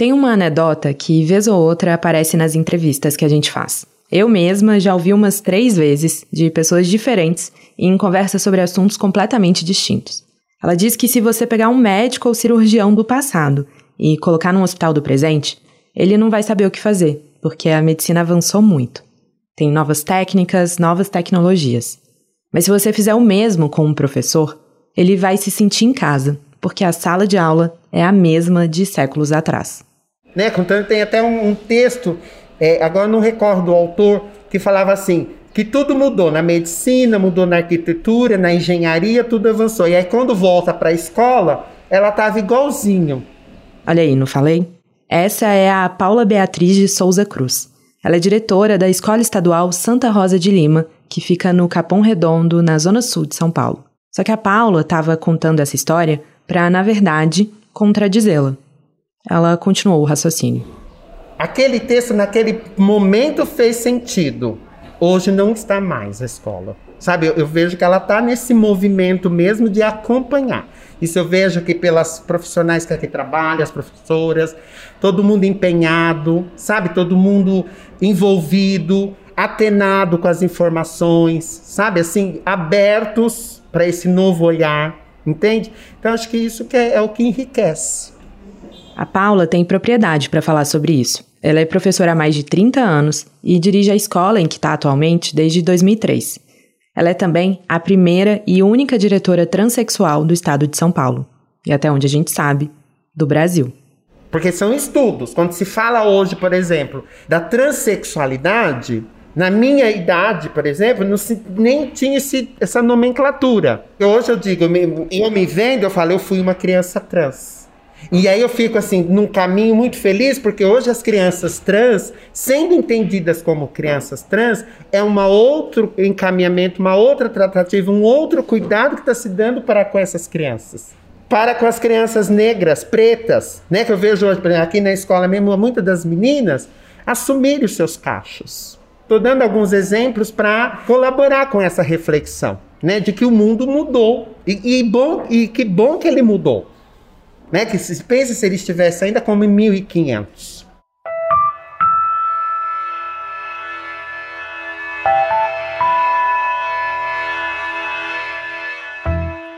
Tem uma anedota que, vez ou outra, aparece nas entrevistas que a gente faz. Eu mesma já ouvi umas três vezes de pessoas diferentes em conversas sobre assuntos completamente distintos. Ela diz que se você pegar um médico ou cirurgião do passado e colocar num hospital do presente, ele não vai saber o que fazer, porque a medicina avançou muito. Tem novas técnicas, novas tecnologias. Mas se você fizer o mesmo com um professor, ele vai se sentir em casa, porque a sala de aula é a mesma de séculos atrás. Né? Tem até um, um texto, é, agora não recordo o autor, que falava assim, que tudo mudou na medicina, mudou na arquitetura, na engenharia, tudo avançou. E aí quando volta para a escola, ela estava igualzinho. Olha aí, não falei? Essa é a Paula Beatriz de Souza Cruz. Ela é diretora da Escola Estadual Santa Rosa de Lima, que fica no Capão Redondo, na zona sul de São Paulo. Só que a Paula estava contando essa história para, na verdade, contradizê-la. Ela continuou o raciocínio. Aquele texto, naquele momento, fez sentido. Hoje não está mais a escola. Sabe, eu, eu vejo que ela está nesse movimento mesmo de acompanhar. Isso eu vejo que pelas profissionais que aqui trabalham, as professoras, todo mundo empenhado, sabe? Todo mundo envolvido, atenado com as informações, sabe? Assim, abertos para esse novo olhar, entende? Então acho que isso que é, é o que enriquece. A Paula tem propriedade para falar sobre isso. Ela é professora há mais de 30 anos e dirige a escola em que está atualmente desde 2003. Ela é também a primeira e única diretora transexual do estado de São Paulo. E até onde a gente sabe, do Brasil. Porque são estudos. Quando se fala hoje, por exemplo, da transexualidade, na minha idade, por exemplo, não se, nem tinha esse, essa nomenclatura. Hoje eu digo, eu me, vendo, eu falo, eu fui uma criança trans. E aí eu fico assim, num caminho muito feliz, porque hoje as crianças trans, sendo entendidas como crianças trans, é um outro encaminhamento, uma outra tratativa, um outro cuidado que está se dando para com essas crianças. Para com as crianças negras, pretas, né? Que eu vejo hoje, aqui na escola mesmo, muitas das meninas assumirem os seus cachos. Estou dando alguns exemplos para colaborar com essa reflexão, né? De que o mundo mudou. E, e, bom, e que bom que ele mudou. Né? Que se pensa se ele estivesse ainda como em 1500.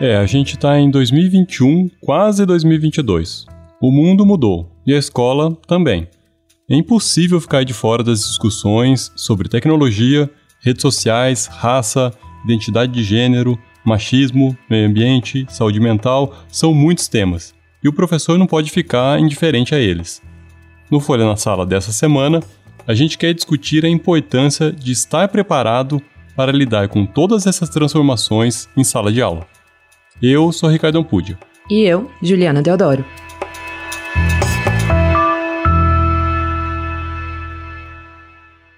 É, a gente está em 2021, quase 2022. O mundo mudou e a escola também. É impossível ficar de fora das discussões sobre tecnologia, redes sociais, raça, identidade de gênero, machismo, meio ambiente, saúde mental, são muitos temas e o professor não pode ficar indiferente a eles. No Folha na Sala dessa semana, a gente quer discutir a importância de estar preparado para lidar com todas essas transformações em sala de aula. Eu sou Ricardo Ampudia. E eu, Juliana Deodoro.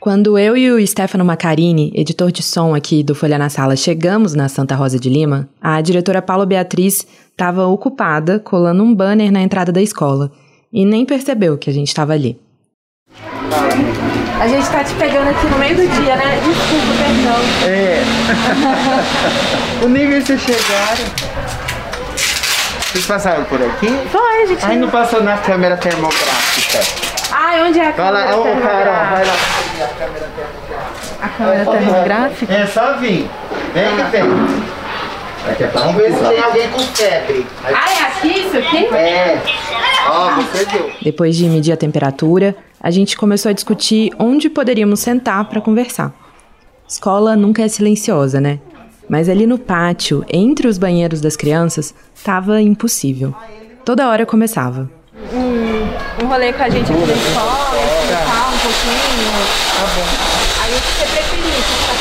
Quando eu e o Stefano Macarini, editor de som aqui do Folha na Sala, chegamos na Santa Rosa de Lima, a diretora Paula Beatriz estava ocupada colando um banner na entrada da escola e nem percebeu que a gente estava ali. A gente está te pegando aqui no meio do dia, né? Desculpa, perdão. É. o nível vocês chegaram. Vocês passaram por aqui? Foi, a gente. Aí não passou na câmera termográfica. Ai, onde é a câmera Vai lá, ô cara, vai lá. A câmera termográfica? É só vir. Vem que vem. Vamos ver se tem alguém com febre. Ah, é aqui isso aqui? É. Ó, você viu. Depois de medir a temperatura, a gente começou a discutir onde poderíamos sentar para conversar. Escola nunca é silenciosa, né? Mas ali no pátio, entre os banheiros das crianças, estava impossível. Toda hora começava. Um, rolê com a gente aqui na escola, explicar um pouquinho. Tá bom. Aí o que você preferir? Você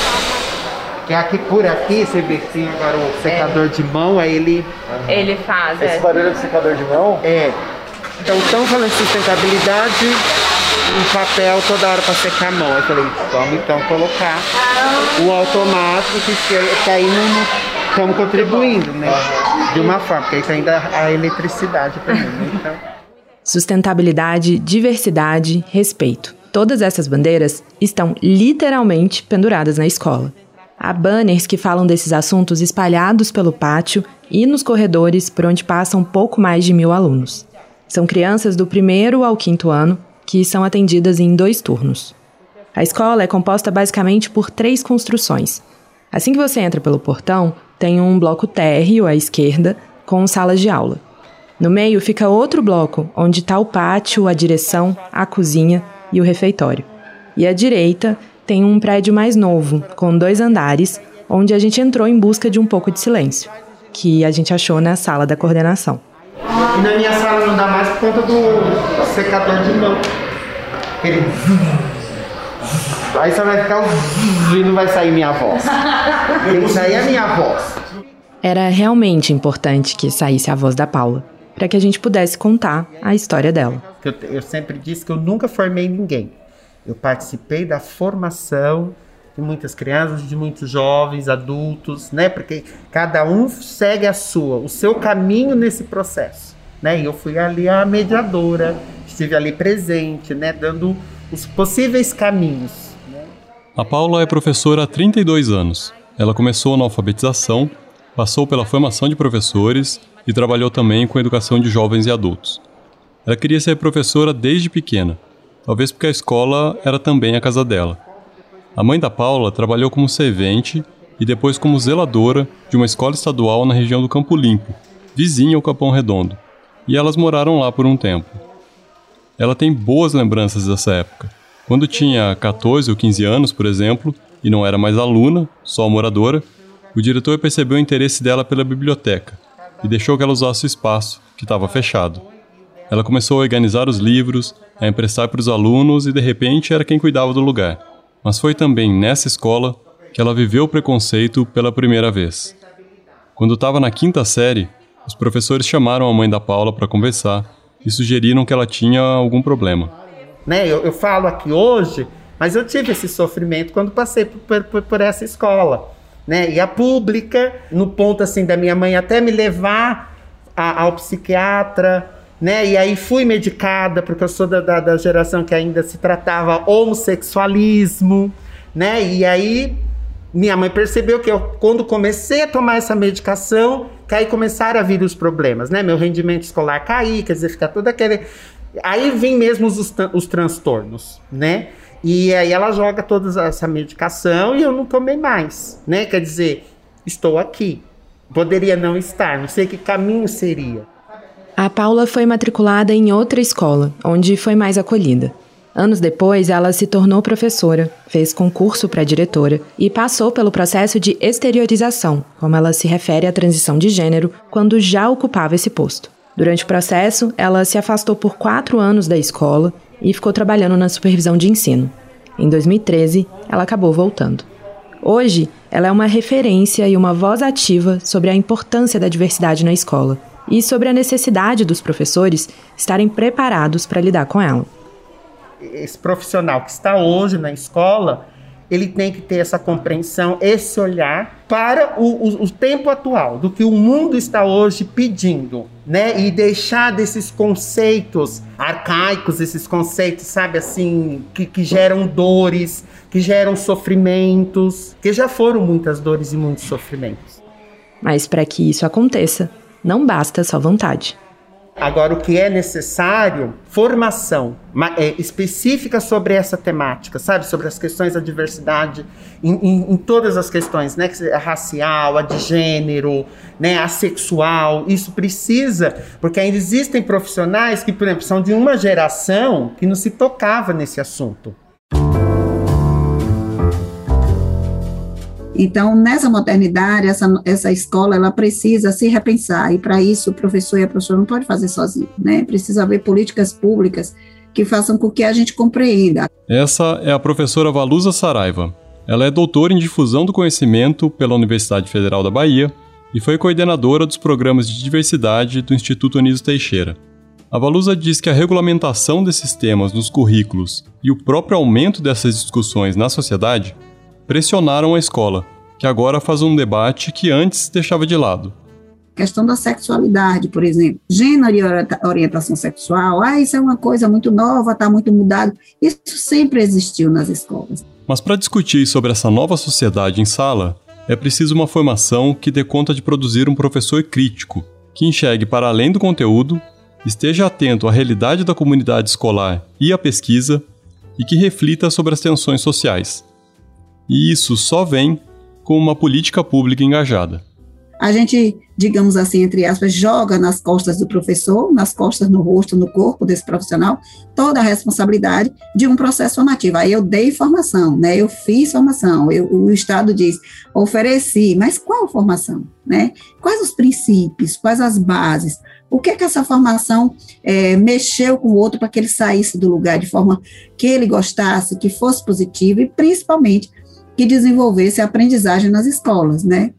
que aqui por aqui, você vê que tem agora o secador é. de mão, aí ele. Uhum. Ele faz. Esse é. barulho de secador de mão? É. Então estão falando de sustentabilidade, um papel toda hora para secar a mão. Eu falei, vamos então colocar o automático, que, que aí não estamos contribuindo, né? De uma forma, porque aí tem ainda a eletricidade também, né? Então. Sustentabilidade, diversidade, respeito. Todas essas bandeiras estão literalmente penduradas na escola. Há banners que falam desses assuntos espalhados pelo pátio e nos corredores por onde passam pouco mais de mil alunos. São crianças do primeiro ao quinto ano que são atendidas em dois turnos. A escola é composta basicamente por três construções. Assim que você entra pelo portão, tem um bloco térreo à esquerda com salas de aula. No meio fica outro bloco, onde está o pátio, a direção, a cozinha e o refeitório. E à direita tem um prédio mais novo, com dois andares, onde a gente entrou em busca de um pouco de silêncio, que a gente achou na sala da coordenação. E na minha sala não dá mais por conta do secador de mão. Ele. Aí só vai ficar o e não vai sair minha voz. Tem que sair a minha voz. Era realmente importante que saísse a voz da Paula, para que a gente pudesse contar a história dela. Eu, eu sempre disse que eu nunca formei ninguém. Eu participei da formação de muitas crianças, de muitos jovens, adultos, né? Porque cada um segue a sua, o seu caminho nesse processo, né? E eu fui ali a mediadora, estive ali presente, né? Dando os possíveis caminhos. Né? A Paula é professora há 32 anos. Ela começou na alfabetização, passou pela formação de professores e trabalhou também com a educação de jovens e adultos. Ela queria ser professora desde pequena, talvez porque a escola era também a casa dela. A mãe da Paula trabalhou como servente e depois como zeladora de uma escola estadual na região do Campo Limpo, vizinha ao Capão Redondo, e elas moraram lá por um tempo. Ela tem boas lembranças dessa época. Quando tinha 14 ou 15 anos, por exemplo, e não era mais aluna, só moradora, o diretor percebeu o interesse dela pela biblioteca e deixou que ela usasse o espaço, que estava fechado. Ela começou a organizar os livros, a emprestar para os alunos e de repente era quem cuidava do lugar. Mas foi também nessa escola que ela viveu o preconceito pela primeira vez. Quando estava na quinta série, os professores chamaram a mãe da Paula para conversar e sugeriram que ela tinha algum problema. Né, eu, eu, falo aqui hoje, mas eu tive esse sofrimento quando passei por, por, por essa escola. Né? E a pública, no ponto assim da minha mãe até me levar a, ao psiquiatra, né? E aí fui medicada, porque eu sou da, da, da geração que ainda se tratava homossexualismo, né? E aí minha mãe percebeu que eu, quando comecei a tomar essa medicação, que aí começaram a vir os problemas, né? Meu rendimento escolar cair, quer dizer, ficar todo aquele. Aí vem mesmo os, os transtornos, né? E aí ela joga toda essa medicação e eu não tomei mais, né? Quer dizer, estou aqui. Poderia não estar, não sei que caminho seria. A Paula foi matriculada em outra escola, onde foi mais acolhida. Anos depois, ela se tornou professora, fez concurso para diretora e passou pelo processo de exteriorização, como ela se refere à transição de gênero, quando já ocupava esse posto. Durante o processo, ela se afastou por quatro anos da escola e ficou trabalhando na supervisão de ensino. Em 2013, ela acabou voltando. Hoje, ela é uma referência e uma voz ativa sobre a importância da diversidade na escola e sobre a necessidade dos professores estarem preparados para lidar com ela. Esse profissional que está hoje na escola, ele tem que ter essa compreensão, esse olhar para o, o, o, tempo atual, do que o mundo está hoje pedindo, né? E deixar desses conceitos arcaicos, esses conceitos, sabe, assim, que, que geram dores, que geram sofrimentos, que já foram muitas dores e muitos sofrimentos. Mas para que isso aconteça, não basta só vontade. Agora, o que é necessário, formação é, específica sobre essa temática, sabe? Sobre as questões da diversidade, em, em, em, todas as questões, né? A racial, a de gênero, né? a sexual. Isso precisa, porque ainda existem profissionais que, por exemplo, são de uma geração que não se tocava nesse assunto. Então, nessa modernidade, essa, essa escola, ela precisa se repensar, e para isso o professor e a professora não pode fazer sozinho, né? Precisa haver políticas públicas que façam com que a gente compreenda. Essa é a professora Valusa Saraiva. Ela é doutora em difusão do conhecimento pela Universidade Federal da Bahia e foi coordenadora dos programas de diversidade do Instituto Anísio Teixeira. A Valusa diz que a regulamentação desses temas nos currículos e o próprio aumento dessas discussões na sociedade pressionaram a escola, que agora faz um debate que antes deixava de lado. questão da sexualidade, por exemplo, gênero e orientação sexual, ah, isso é uma coisa muito nova, está muito mudado. Isso sempre existiu nas escolas. Mas para discutir sobre essa nova sociedade em sala, é preciso uma formação que dê conta de produzir um professor crítico, que enxergue para além do conteúdo esteja atento à realidade da comunidade escolar e à pesquisa e que reflita sobre as tensões sociais. E isso só vem com uma política pública engajada a gente, digamos assim, entre aspas, joga nas costas do professor, nas costas, no rosto, no corpo desse profissional, toda a responsabilidade de um processo formativo. Aí eu dei formação, né? Eu fiz formação, eu, o Estado diz, ofereci, mas qual formação, né? Quais os princípios, quais as bases? O que é que essa formação é, mexeu com o outro para que ele saísse do lugar de forma que ele gostasse, que fosse positivo e principalmente que desenvolvesse a aprendizagem nas escolas, né?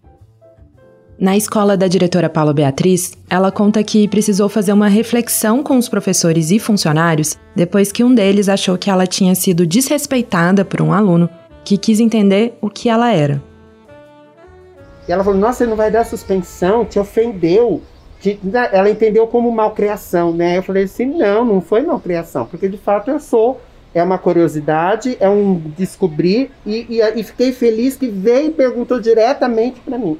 Na escola da diretora Paula Beatriz, ela conta que precisou fazer uma reflexão com os professores e funcionários depois que um deles achou que ela tinha sido desrespeitada por um aluno que quis entender o que ela era. E ela falou: Nossa, você não vai dar suspensão, te ofendeu. Ela entendeu como malcriação, né? Eu falei assim: Não, não foi malcriação, porque de fato eu sou. É uma curiosidade, é um descobrir, e, e, e fiquei feliz que veio e perguntou diretamente para mim.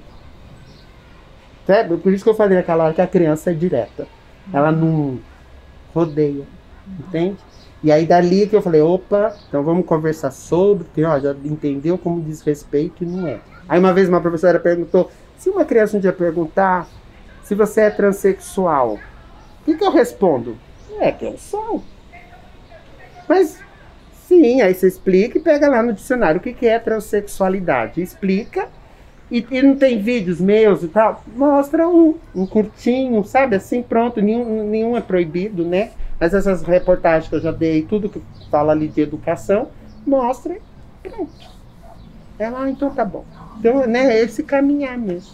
Por isso que eu falei aquela hora que a criança é direta. Ela não rodeia. Entende? E aí dali que eu falei, opa, então vamos conversar sobre, porque ó, já entendeu como desrespeito e não é. Aí uma vez uma professora perguntou, se uma criança um dia perguntar se você é transexual, o que, que eu respondo? É que eu sou. Mas aí você explica e pega lá no dicionário o que, que é transexualidade. Explica e, e, não tem vídeos meus e tal, mostra um, um curtinho, sabe? Assim, pronto, nenhum, nenhum é proibido, né? Mas essas reportagens que eu já dei, tudo que fala ali de educação, mostra, pronto. Ela, ah, então tá bom. Então, né, esse caminhar mesmo.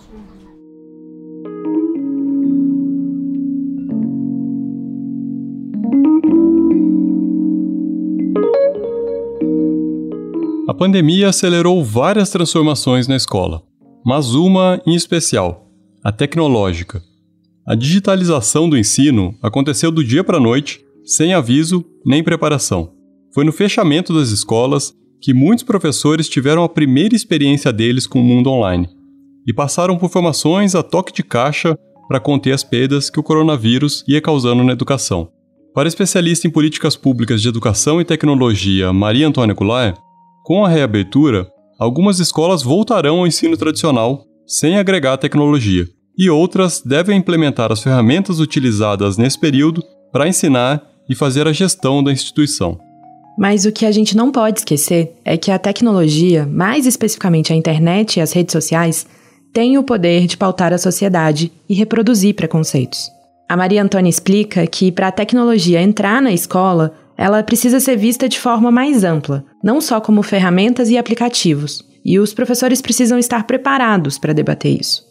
Pandemia acelerou várias transformações na escola mas uma em especial, a tecnológica. A digitalização do ensino aconteceu do dia para a noite, sem aviso nem preparação. Foi no fechamento das escolas que muitos professores tiveram a primeira experiência deles com o mundo online e passaram por formações a toque de caixa para conter as perdas que o coronavírus ia causando na educação. Para a especialista em políticas públicas de educação e tecnologia Maria Antônia Goulart, com a reabertura, algumas escolas voltarão ao ensino tradicional sem agregar tecnologia, e outras devem implementar as ferramentas utilizadas nesse período para ensinar e fazer a gestão da instituição. Mas o que a gente não pode esquecer é que a tecnologia, mais especificamente a internet e as redes sociais, tem o poder de pautar a sociedade e reproduzir preconceitos. A Maria Antônia explica que para a tecnologia entrar na escola, ela precisa ser vista de forma mais ampla, não só como ferramentas e aplicativos, e os professores precisam estar preparados para debater isso.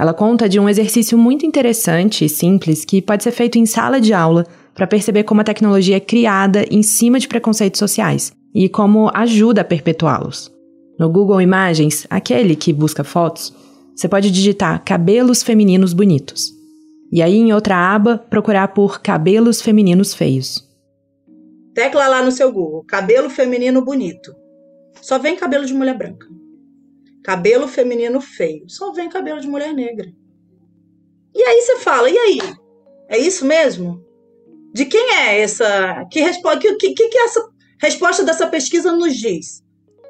Ela conta de um exercício muito interessante e simples que pode ser feito em sala de aula para perceber como a tecnologia é criada em cima de preconceitos sociais e como ajuda a perpetuá-los. No Google Imagens, aquele que busca fotos, você pode digitar cabelos femininos bonitos. E aí, em outra aba, procurar por cabelos femininos feios. Tecla lá no seu Google, cabelo feminino bonito. Só vem cabelo de mulher branca. Cabelo feminino feio. Só vem cabelo de mulher negra. E aí você fala, e aí? É isso mesmo? De quem é essa? Que resposta? Que, que, que essa resposta dessa pesquisa nos diz?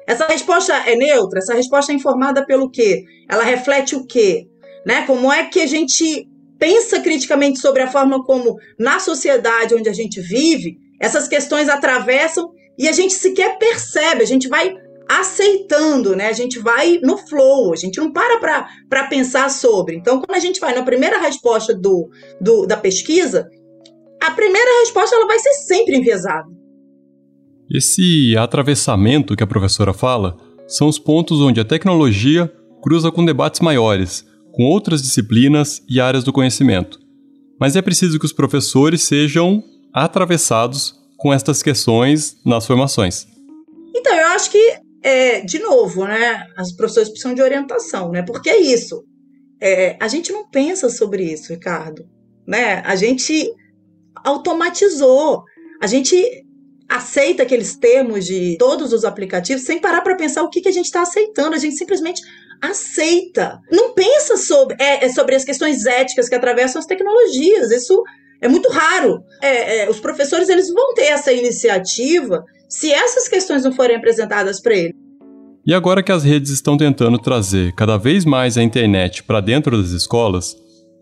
Essa resposta é neutra? Essa resposta é informada pelo quê? Ela reflete o quê? Né? Como é que a gente pensa criticamente sobre a forma como, na sociedade onde a gente vive, essas questões atravessam e a gente sequer percebe, a gente vai aceitando, né? A gente vai no flow, a gente não para para pensar sobre. Então, quando a gente vai na primeira resposta do, do, da pesquisa, a primeira resposta ela vai ser sempre enviesada. Esse atravessamento que a professora fala são os pontos onde a tecnologia cruza com debates maiores, com outras disciplinas e áreas do conhecimento. Mas é preciso que os professores sejam atravessados com estas questões nas formações. Então, eu acho que, é, de novo, né, as professores precisam de orientação, né? Porque é isso. É, a gente não pensa sobre isso, Ricardo. Né? A gente automatizou. A gente aceita aqueles termos de todos os aplicativos sem parar para pensar o que, que a gente está aceitando. A gente simplesmente aceita. Não pensa sobre, é, é, sobre as questões éticas que atravessam as tecnologias. Isso É muito raro. É, é, os professores eles vão ter essa iniciativa se essas questões não forem apresentadas para eles. E agora que as redes estão tentando trazer cada vez mais a internet para dentro das escolas,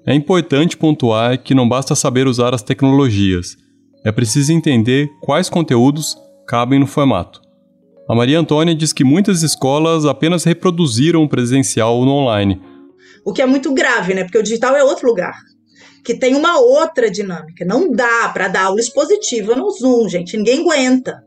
é importante pontuar que não basta saber usar as tecnologias, é preciso entender quais conteúdos cabem no formato. A Maria Antônia diz que muitas escolas apenas reproduziram o presencial no online. O que é muito grave, né? Porque o digital é outro lugar que tem uma outra dinâmica. Não dá para dar aula expositiva no Zoom, gente. Ninguém aguenta.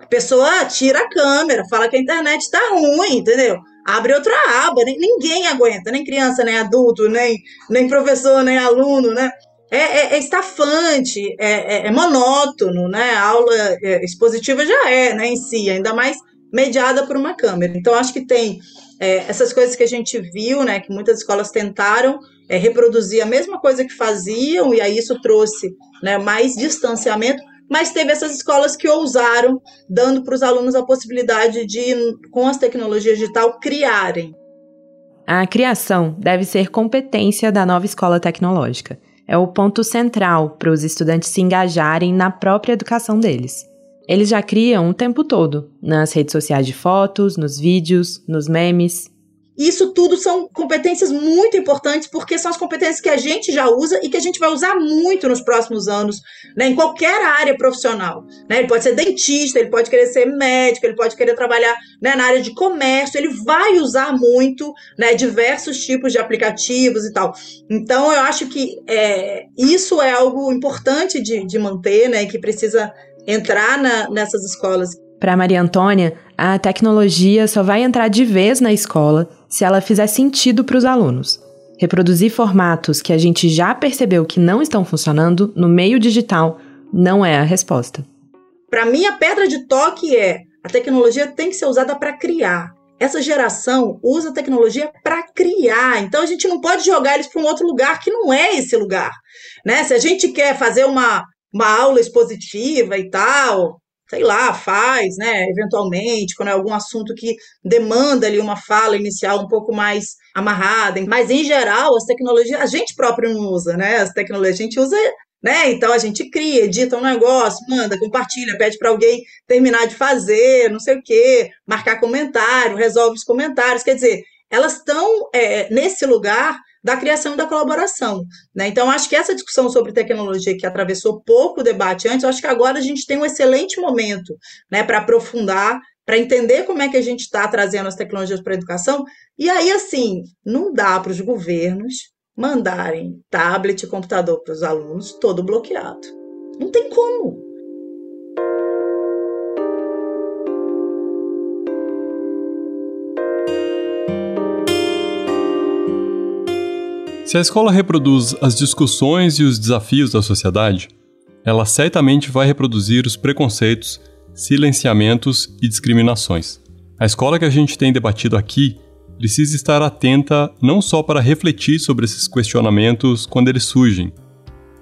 A pessoa tira a câmera, fala que a internet está ruim, entendeu? Abre outra aba, ninguém aguenta, nem criança, nem adulto, nem, nem professor, nem aluno, né? É, é, é estafante, é, é, é, monótono, né? A aula é, expositiva já é, né, em si, ainda mais mediada por uma câmera. Então, acho que tem é, essas coisas que a gente viu, né, que muitas escolas tentaram é, reproduzir a mesma coisa que faziam, e aí isso trouxe né, mais distanciamento, mas teve essas escolas que ousaram, dando para os alunos a possibilidade de, com as tecnologias digital, criarem. A criação deve ser competência da nova escola tecnológica. É o ponto central para os estudantes se engajarem na própria educação deles. Eles já criam o tempo todo, nas redes sociais de fotos, nos vídeos, nos memes, isso tudo são competências muito importantes, porque são as competências que a gente já usa e que a gente vai usar muito nos próximos anos, né, em qualquer área profissional. Né? Ele pode ser dentista, ele pode querer ser médico, ele pode querer trabalhar né, na área de comércio, ele vai usar muito né, diversos tipos de aplicativos e tal. Então, eu acho que é, isso é algo importante de, de manter, né, que precisa entrar na, nessas escolas. Para Maria Antônia, a tecnologia só vai entrar de vez na escola se ela fizer sentido para os alunos. Reproduzir formatos que a gente já percebeu que não estão funcionando no meio digital não é a resposta. Para mim, a pedra de toque é a tecnologia tem que ser usada para criar. Essa geração usa a tecnologia para criar. Então a gente não pode jogar eles para um outro lugar que não é esse lugar. Né? Se a gente quer fazer uma, uma aula expositiva e tal, sei lá, faz, né, eventualmente, quando é algum assunto que demanda ali uma fala inicial um pouco mais amarrada, mas em geral as tecnologias, a gente próprio não usa, né, as tecnologias a gente usa, né, então a gente cria, edita um negócio, manda, compartilha, pede para alguém terminar de fazer, não sei o quê, marcar comentário, resolve os comentários, quer dizer, elas estão é, nesse lugar da criação e da colaboração. Né? Então, acho que essa discussão sobre tecnologia que atravessou pouco o debate antes, acho que agora a gente tem um excelente momento né, para aprofundar, para entender como é que a gente está trazendo as tecnologias para a educação. E aí, assim, não dá para os governos mandarem tablet e computador para os alunos todo bloqueado. Não tem como. Se a escola reproduz as discussões e os desafios da sociedade, ela certamente vai reproduzir os preconceitos, silenciamentos e discriminações. A escola que a gente tem debatido aqui precisa estar atenta não só para refletir sobre esses questionamentos quando eles surgem,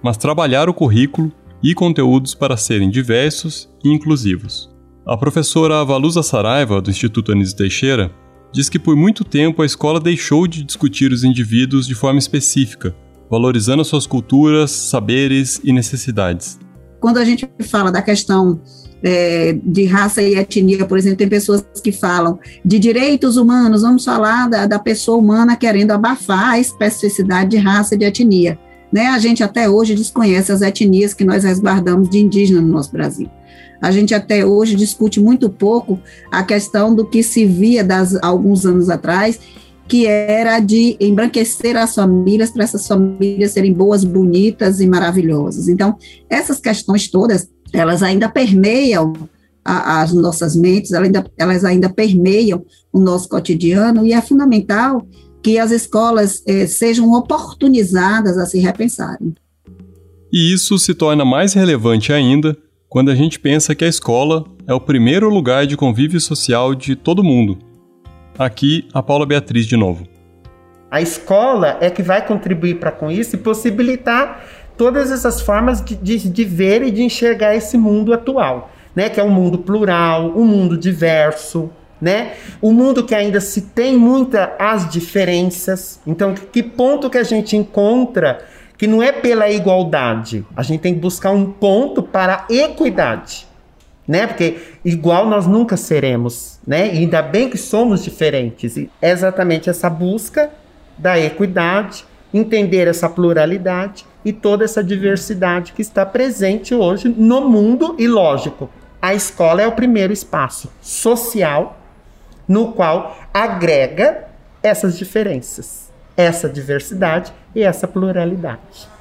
mas trabalhar o currículo e conteúdos para serem diversos e inclusivos. A professora Valusa Saraiva, do Instituto Anísio Teixeira, diz que por muito tempo a escola deixou de discutir os indivíduos de forma específica, valorizando suas culturas, saberes e necessidades. Quando a gente fala da questão é, de raça e etnia, por exemplo, tem pessoas que falam de direitos humanos, vamos falar da, da pessoa humana querendo abafar a especificidade de raça e de etnia. Né? A gente até hoje desconhece as etnias que nós resguardamos de indígena no nosso Brasil. A gente até hoje discute muito pouco a questão do que se via das, alguns anos atrás, que era de embranquecer as famílias para essas famílias serem boas, bonitas e maravilhosas. Então, essas questões todas, elas ainda permeiam a, as nossas mentes, elas ainda, elas ainda permeiam o nosso cotidiano e é fundamental que as escolas eh, sejam oportunizadas a se repensarem. E isso se torna mais relevante ainda quando a gente pensa que a escola é o primeiro lugar de convívio social de todo mundo. Aqui, a Paula Beatriz de novo. A escola é que vai contribuir para com isso e possibilitar todas essas formas de, de, de, ver e de enxergar esse mundo atual, né? Que é um mundo plural, um mundo diverso, né? Um mundo que ainda se tem muita as diferenças. Então, que ponto que a gente encontra que não é pela igualdade. A gente tem que buscar um ponto para a equidade, né? Porque igual nós nunca seremos, né? E ainda bem que somos diferentes. E é exatamente essa busca da equidade, entender essa pluralidade e toda essa diversidade que está presente hoje no mundo e lógico. A escola é o primeiro espaço social no qual agrega essas diferenças, essa diversidade e essa pluralidade.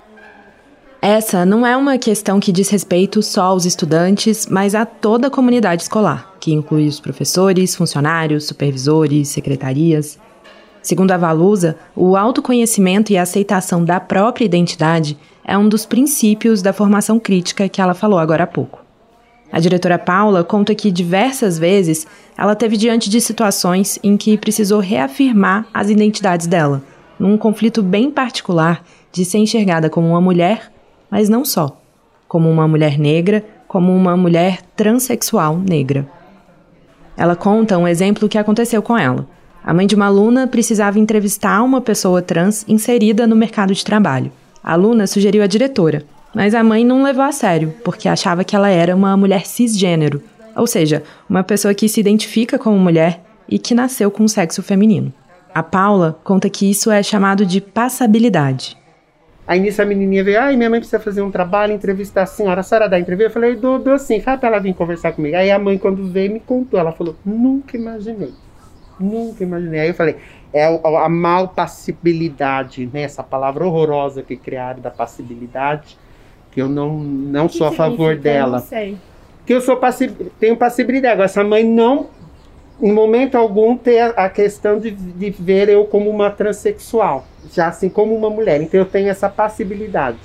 Essa não é uma questão que diz respeito só aos estudantes, mas a toda a comunidade escolar, que inclui os professores, funcionários, supervisores, secretarias. Segundo a Valusa, o autoconhecimento e a aceitação da própria identidade é um dos princípios da formação crítica que ela falou agora há pouco. A diretora Paula conta que diversas vezes ela teve diante de situações em que precisou reafirmar as identidades dela, num conflito bem particular de ser enxergada como uma mulher, mas não só, como uma mulher negra, como uma mulher transexual negra. Ela conta um exemplo que aconteceu com ela. A mãe de uma aluna precisava entrevistar uma pessoa trans inserida no mercado de trabalho. A aluna sugeriu a diretora, mas a mãe não levou a sério, porque achava que ela era uma mulher cisgênero, ou seja, uma pessoa que se identifica como mulher e que nasceu com o sexo feminino. A Paula conta que isso é chamado de passabilidade. Aí nisso a menininha veio, ai, minha mãe precisa fazer um trabalho, entrevistar a senhora, a senhora dá entrevista? Eu falei, dou, dou sim, fala pra ela vir conversar comigo. Aí a mãe, quando veio, me contou, ela falou, nunca imaginei, nunca imaginei. Aí eu falei, é a, a mal passibilidade, né, essa palavra horrorosa que criaram da passibilidade, que eu não, não sou a favor dela. Eu não sei. Que eu sou passi tenho passibilidade. Agora, essa mãe não, em momento algum, tem a, questão de, de ver eu como uma transexual, já assim como uma mulher. Então eu tenho essa passibilidade.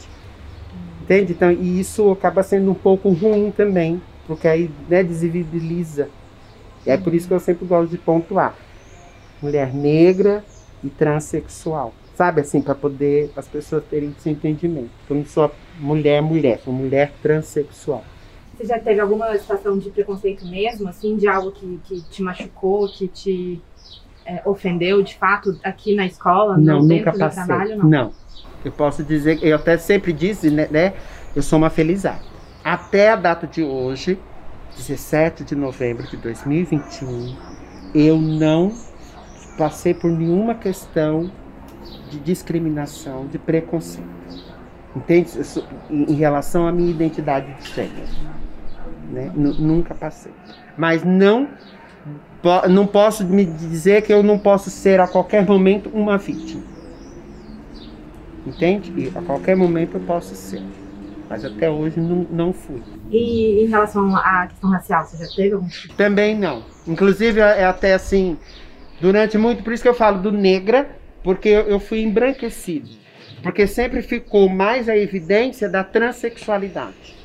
Entende? Então, e isso acaba sendo um pouco ruim também, porque aí né, desvibiliza. E é por isso que eu sempre gosto de pontuar. Mulher negra e transexual sabe assim, para poder as pessoas terem esse entendimento. Eu não sou mulher, mulher, sou mulher transexual. Você já teve alguma situação de preconceito mesmo, assim, de algo que, que te machucou, que te é, ofendeu de fato aqui na escola, não, nunca passei. trabalho, não? Não. Eu posso dizer, eu até sempre disse, né, né eu sou uma felizarda. Até a data de hoje, 17 de novembro de 2021, eu não passei por nenhuma questão de discriminação, de preconceito. Entende? Em relação à minha identidade de gênero. Né? Nunca passei. Mas não, não posso me dizer que eu não posso ser a qualquer momento uma vítima. Entende? E a qualquer momento eu posso ser. Mas até hoje não, não fui. E em relação à questão racial, você já teve algum tipo? Também não. Inclusive é até assim, durante muito, por isso que eu falo do negra, porque eu fui embranquecido. Porque sempre ficou mais a evidência da transexualidade.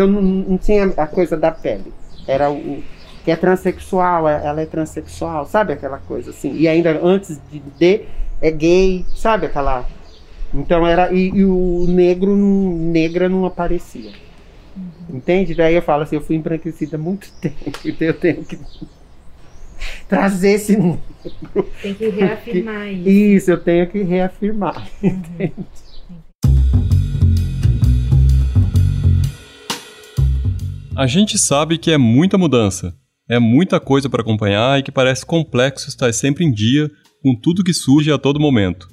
Então não, não tinha a coisa da pele. Era o que é transexual, é, ela é transexual, sabe aquela coisa assim. E ainda antes de, de é gay, sabe aquela. Então era e, e o negro, negra não aparecia. Entende? Daí eu falo assim, eu fui embranquecida há muito tempo, então eu tenho que trazer esse número. Tem que reafirmar isso. Isso, eu tenho que reafirmar. Uhum. A gente sabe que é muita mudança, é muita coisa para acompanhar e que parece complexo estar sempre em dia com tudo que surge a todo momento.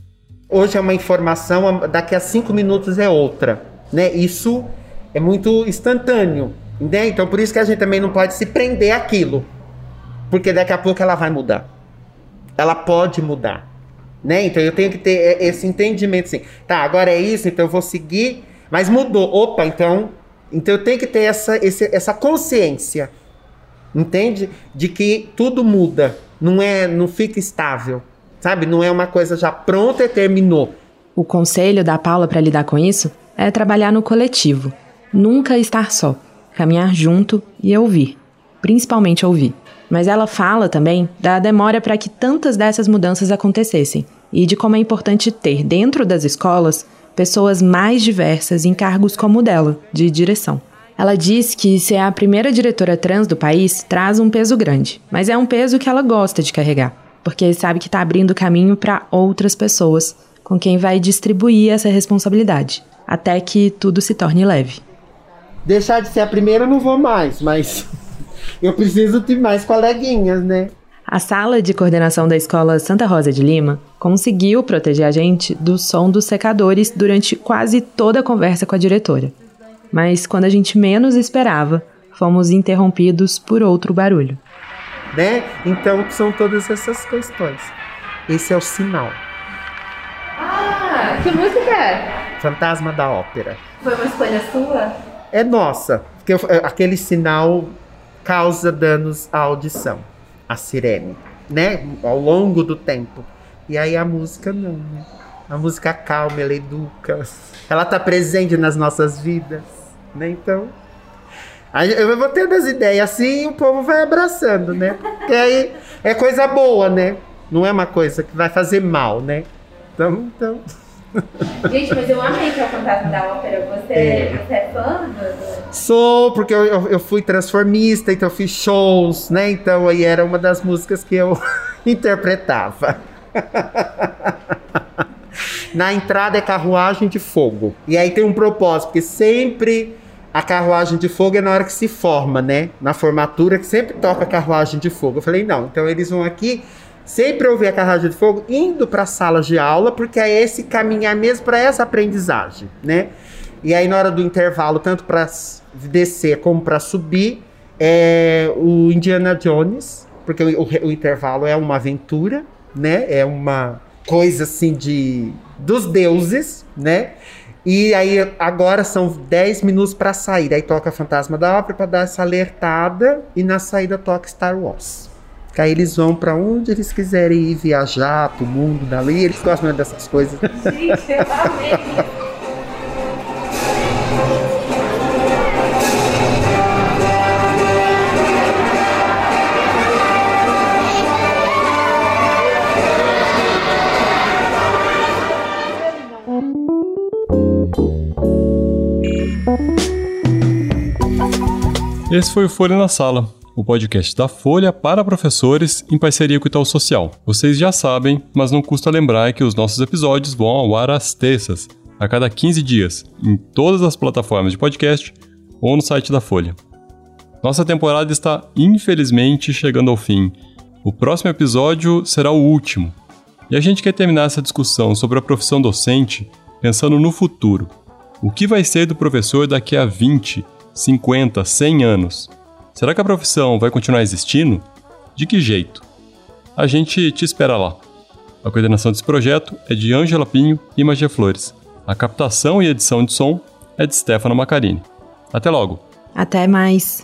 Hoje é uma informação, daqui a cinco minutos é outra. Né? Isso é muito instantâneo. Né? Então, por isso que a gente também não pode se prender àquilo. Porque daqui a pouco ela vai mudar. Ela pode mudar. Né? Então eu tenho que ter esse entendimento assim. Tá, agora é isso, então eu vou seguir. Mas mudou. Opa, então. Então eu tenho que ter essa, esse, essa consciência. Entende? De que tudo muda. Não é, não fica estável. Sabe? Não é uma coisa já pronta e terminou. O conselho da Paula para lidar com isso é trabalhar no coletivo. Nunca estar só. Caminhar junto e ouvir. Principalmente ouvir. Mas ela fala também da demora para que tantas dessas mudanças acontecessem e de como é importante ter dentro das escolas pessoas mais diversas em cargos como o dela, de direção. Ela diz que ser a primeira diretora trans do país traz um peso grande, mas é um peso que ela gosta de carregar, porque sabe que está abrindo caminho para outras pessoas, com quem vai distribuir essa responsabilidade, até que tudo se torne leve. Deixar de ser a primeira eu não vou mais, mas eu preciso de mais coleguinhas, né? A sala de coordenação da escola Santa Rosa de Lima conseguiu proteger a gente do som dos secadores durante quase toda a conversa com a diretora. Mas quando a gente menos esperava, fomos interrompidos por outro barulho. Né? Então são todas essas questões. Esse é o sinal. Ah, que música é? Fantasma da Ópera. Foi uma escolha sua? É nossa, porque aquele sinal causa danos à audição a sirene, né? Ao longo do tempo. E aí a música não, né? A música calma, ela educa. Ela tá presente nas nossas vidas, né? Então, eu vou tendo as ideias assim e o povo vai abraçando, né? E aí é coisa boa, né? Não é uma coisa que vai fazer mal, né? Então, então. Gente, mas eu amei que é o Fantasma da Ópera. Você é, você é fã do... Sou, porque eu, eu, eu, fui transformista, então eu fiz shows, né? Então aí era uma das músicas que eu interpretava. Na entrada é carruagem de fogo. E aí tem um propósito, porque sempre a carruagem de fogo é na hora que se forma, né? Na formatura que sempre toca carruagem de fogo. Eu falei, não, então eles vão aqui sempre ouvir a carruagem de fogo indo para salas de aula, porque é esse caminhar mesmo para essa aprendizagem, né? E aí na hora do intervalo, tanto para descer como para subir, é o Indiana Jones, porque o, o, o, intervalo é uma aventura, né? É uma coisa assim de dos deuses, né? E aí agora são 10 minutos para sair, aí toca Fantasma da Ópera para dar essa alertada e na saída toca Star Wars. Que aí eles vão para onde eles quiserem ir viajar, pro mundo dali. Eles gostam dessas coisas. Gente, eu amei. Esse foi o Folha na Sala, o podcast da Folha para professores em parceria com o Itaú Social. Vocês já sabem, mas não custa lembrar que os nossos episódios vão ao ar às terças, a cada 15 dias, em todas as plataformas de podcast ou no site da Folha. Nossa temporada está infelizmente chegando ao fim. O próximo episódio será o último. E a gente quer terminar essa discussão sobre a profissão docente pensando no futuro. O que vai ser do professor daqui a 20, 50, 100 anos? Será que a profissão vai continuar existindo? De que jeito? A gente te espera lá. A coordenação desse projeto é de Ângela Pinho e Magia Flores. A captação e edição de som é de Stefano Macarini. Até logo! Até mais!